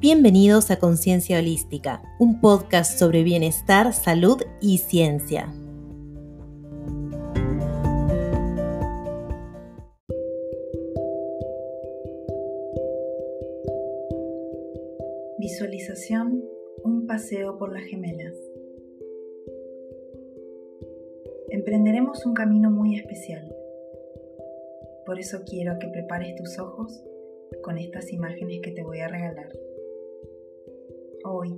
Bienvenidos a Conciencia Holística, un podcast sobre bienestar, salud y ciencia. Visualización, un paseo por las gemelas. Emprenderemos un camino muy especial. Por eso quiero que prepares tus ojos con estas imágenes que te voy a regalar. Hoy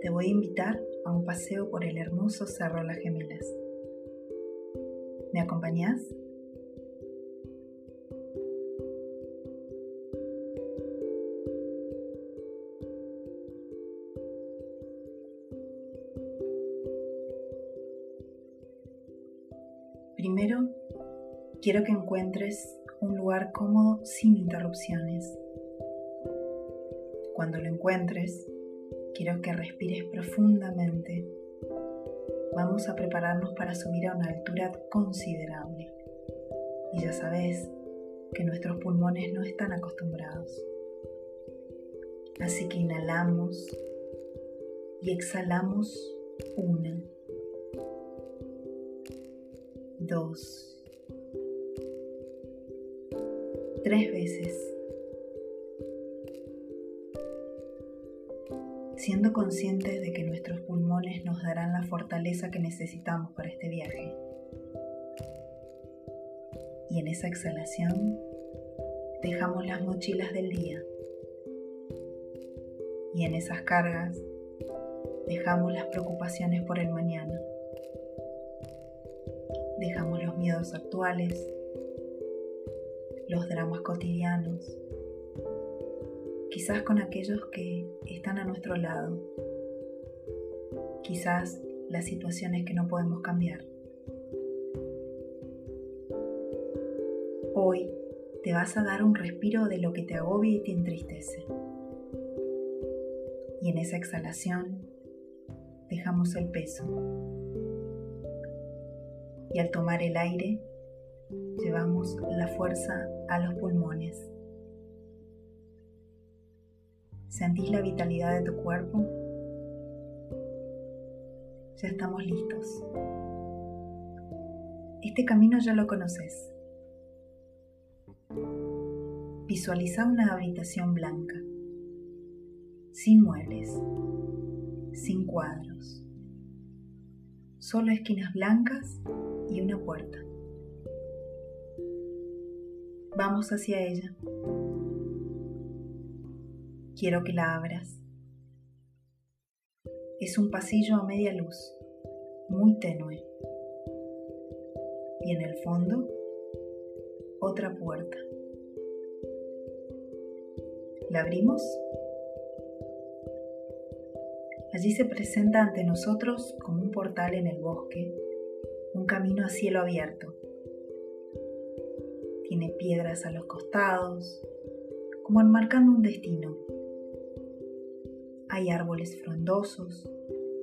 te voy a invitar a un paseo por el hermoso Cerro Las Gemelas. ¿Me acompañás? Primero, quiero que encuentres un lugar cómodo sin interrupciones. Cuando lo encuentres, quiero que respires profundamente. Vamos a prepararnos para subir a una altura considerable. Y ya sabes que nuestros pulmones no están acostumbrados. Así que inhalamos y exhalamos una, dos, tres veces. Siendo conscientes de que nuestros pulmones nos darán la fortaleza que necesitamos para este viaje. Y en esa exhalación dejamos las mochilas del día. Y en esas cargas dejamos las preocupaciones por el mañana. Dejamos los miedos actuales, los dramas cotidianos quizás con aquellos que están a nuestro lado, quizás las situaciones que no podemos cambiar. Hoy te vas a dar un respiro de lo que te agobia y te entristece. Y en esa exhalación dejamos el peso. Y al tomar el aire, llevamos la fuerza a los pulmones. ¿Sentís la vitalidad de tu cuerpo? Ya estamos listos. Este camino ya lo conoces. Visualiza una habitación blanca, sin muebles, sin cuadros, solo esquinas blancas y una puerta. Vamos hacia ella. Quiero que la abras. Es un pasillo a media luz, muy tenue. Y en el fondo, otra puerta. ¿La abrimos? Allí se presenta ante nosotros como un portal en el bosque, un camino a cielo abierto. Tiene piedras a los costados, como enmarcando un destino. Hay árboles frondosos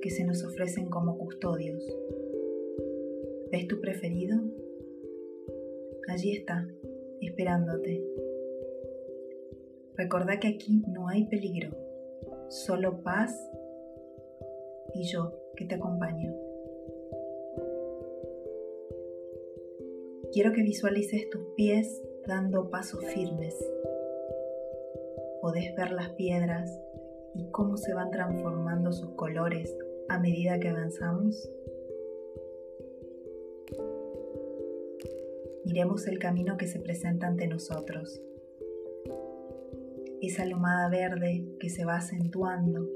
que se nos ofrecen como custodios. ¿Ves tu preferido? Allí está, esperándote. Recordá que aquí no hay peligro, solo paz y yo que te acompaño. Quiero que visualices tus pies dando pasos firmes. Podés ver las piedras y cómo se van transformando sus colores a medida que avanzamos? Miremos el camino que se presenta ante nosotros. Esa lomada verde que se va acentuando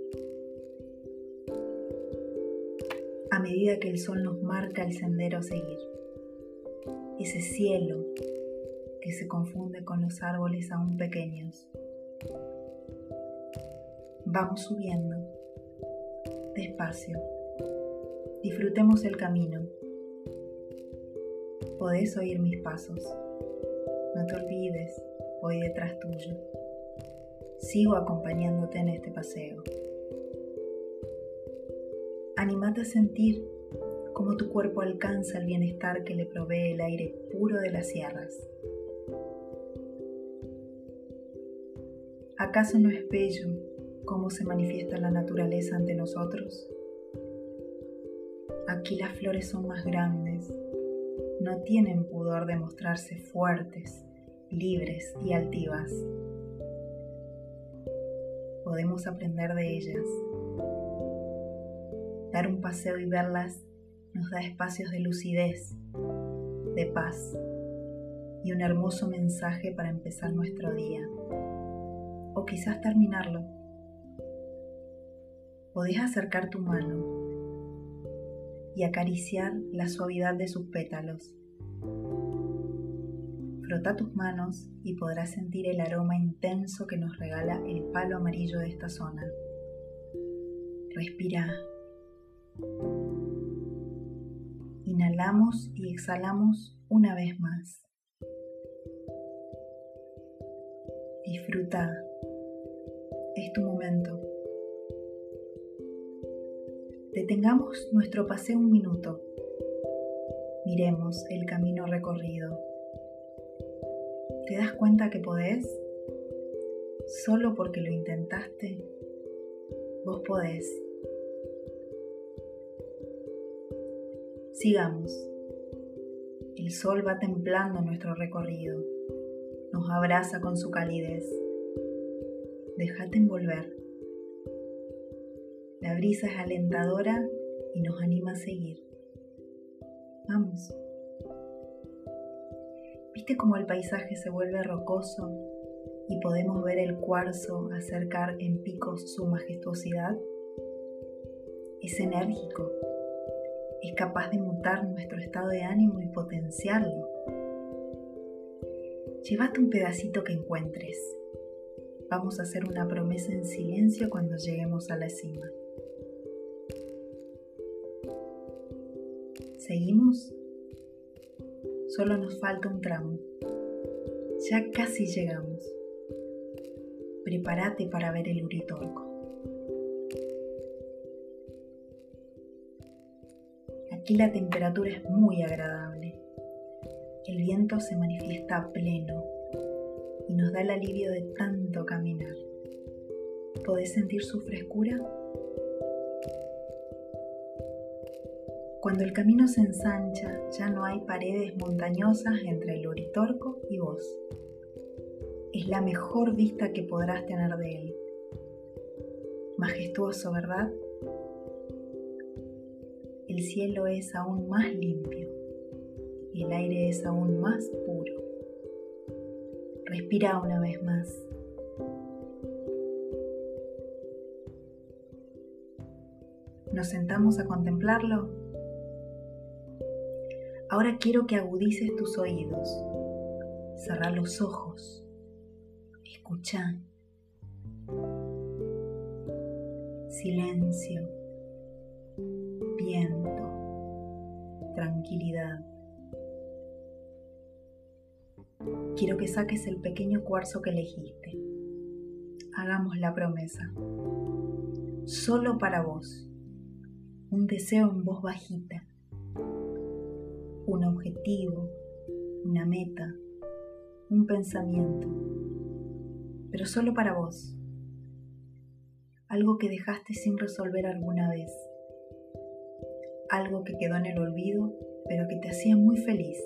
a medida que el sol nos marca el sendero a seguir. Ese cielo que se confunde con los árboles aún pequeños. Vamos subiendo, despacio. Disfrutemos el camino. Podés oír mis pasos. No te olvides, voy detrás tuyo. Sigo acompañándote en este paseo. Animate a sentir cómo tu cuerpo alcanza el bienestar que le provee el aire puro de las sierras. ¿Acaso no es bello cómo se manifiesta la naturaleza ante nosotros? Aquí las flores son más grandes, no tienen pudor de mostrarse fuertes, libres y altivas. Podemos aprender de ellas. Dar un paseo y verlas nos da espacios de lucidez, de paz y un hermoso mensaje para empezar nuestro día o quizás terminarlo. Podés acercar tu mano y acariciar la suavidad de sus pétalos. Frota tus manos y podrás sentir el aroma intenso que nos regala el palo amarillo de esta zona. Respira. Inhalamos y exhalamos una vez más. Disfruta. Es tu momento. Detengamos nuestro paseo un minuto. Miremos el camino recorrido. ¿Te das cuenta que podés? Solo porque lo intentaste, vos podés. Sigamos. El sol va templando nuestro recorrido. Nos abraza con su calidez. Déjate envolver. La brisa es alentadora y nos anima a seguir. Vamos. ¿Viste cómo el paisaje se vuelve rocoso y podemos ver el cuarzo acercar en picos su majestuosidad? Es enérgico, es capaz de mutar nuestro estado de ánimo y potenciarlo. Llévate un pedacito que encuentres. Vamos a hacer una promesa en silencio cuando lleguemos a la cima. ¿Seguimos? Solo nos falta un tramo. Ya casi llegamos. Prepárate para ver el Uritorco. Aquí la temperatura es muy agradable. El viento se manifiesta a pleno y nos da el alivio de tanto caminar. ¿Podés sentir su frescura? Cuando el camino se ensancha, ya no hay paredes montañosas entre el Uritorco y vos. Es la mejor vista que podrás tener de él. Majestuoso, ¿verdad? El cielo es aún más limpio y el aire es aún más puro. Respira una vez más. ¿Nos sentamos a contemplarlo? Ahora quiero que agudices tus oídos. Cerra los ojos. Escucha. Silencio. Viento. Tranquilidad. Quiero que saques el pequeño cuarzo que elegiste. Hagamos la promesa. Solo para vos. Un deseo en voz bajita un objetivo, una meta, un pensamiento, pero solo para vos. Algo que dejaste sin resolver alguna vez. Algo que quedó en el olvido, pero que te hacía muy feliz.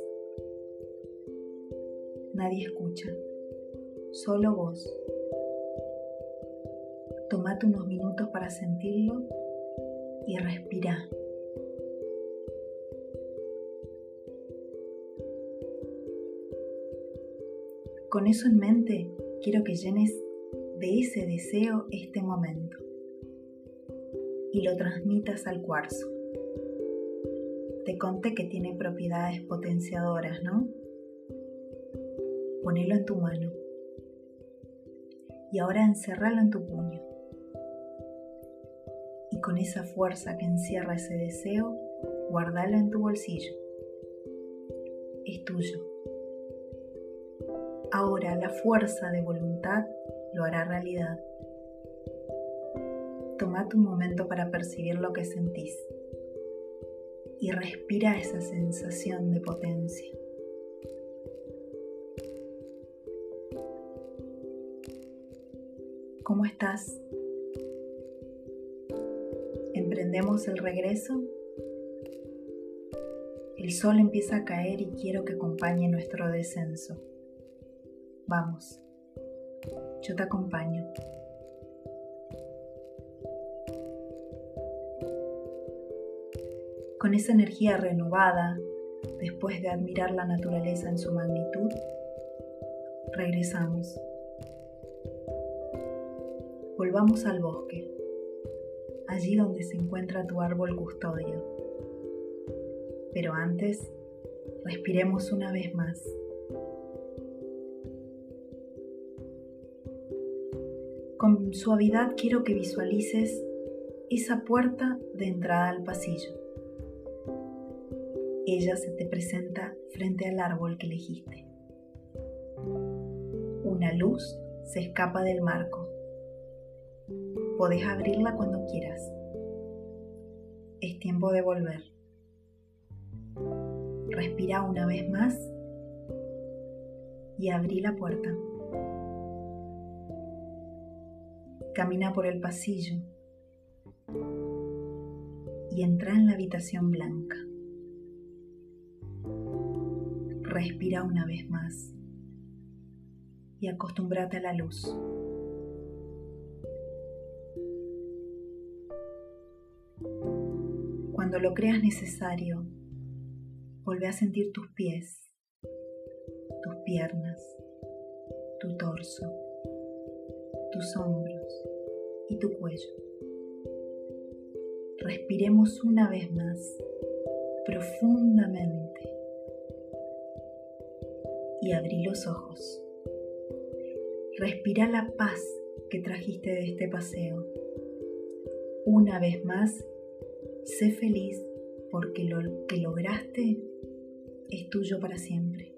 Nadie escucha, solo vos. Tomate unos minutos para sentirlo y respira. Con eso en mente, quiero que llenes de ese deseo este momento y lo transmitas al cuarzo. Te conté que tiene propiedades potenciadoras, ¿no? Ponelo en tu mano y ahora encerralo en tu puño. Y con esa fuerza que encierra ese deseo, guardalo en tu bolsillo. Es tuyo. Ahora la fuerza de voluntad lo hará realidad. Toma tu momento para percibir lo que sentís y respira esa sensación de potencia. ¿Cómo estás? Emprendemos el regreso. El sol empieza a caer y quiero que acompañe nuestro descenso. Vamos, yo te acompaño. Con esa energía renovada, después de admirar la naturaleza en su magnitud, regresamos. Volvamos al bosque, allí donde se encuentra tu árbol custodio. Pero antes, respiremos una vez más. Con suavidad quiero que visualices esa puerta de entrada al pasillo. Ella se te presenta frente al árbol que elegiste. Una luz se escapa del marco. Podés abrirla cuando quieras. Es tiempo de volver. Respira una vez más y abrí la puerta. Camina por el pasillo y entra en la habitación blanca. Respira una vez más y acostúmbrate a la luz. Cuando lo creas necesario, vuelve a sentir tus pies, tus piernas, tu torso, tus hombros y tu cuello. Respiremos una vez más profundamente y abrí los ojos. Respira la paz que trajiste de este paseo. Una vez más, sé feliz porque lo que lograste es tuyo para siempre.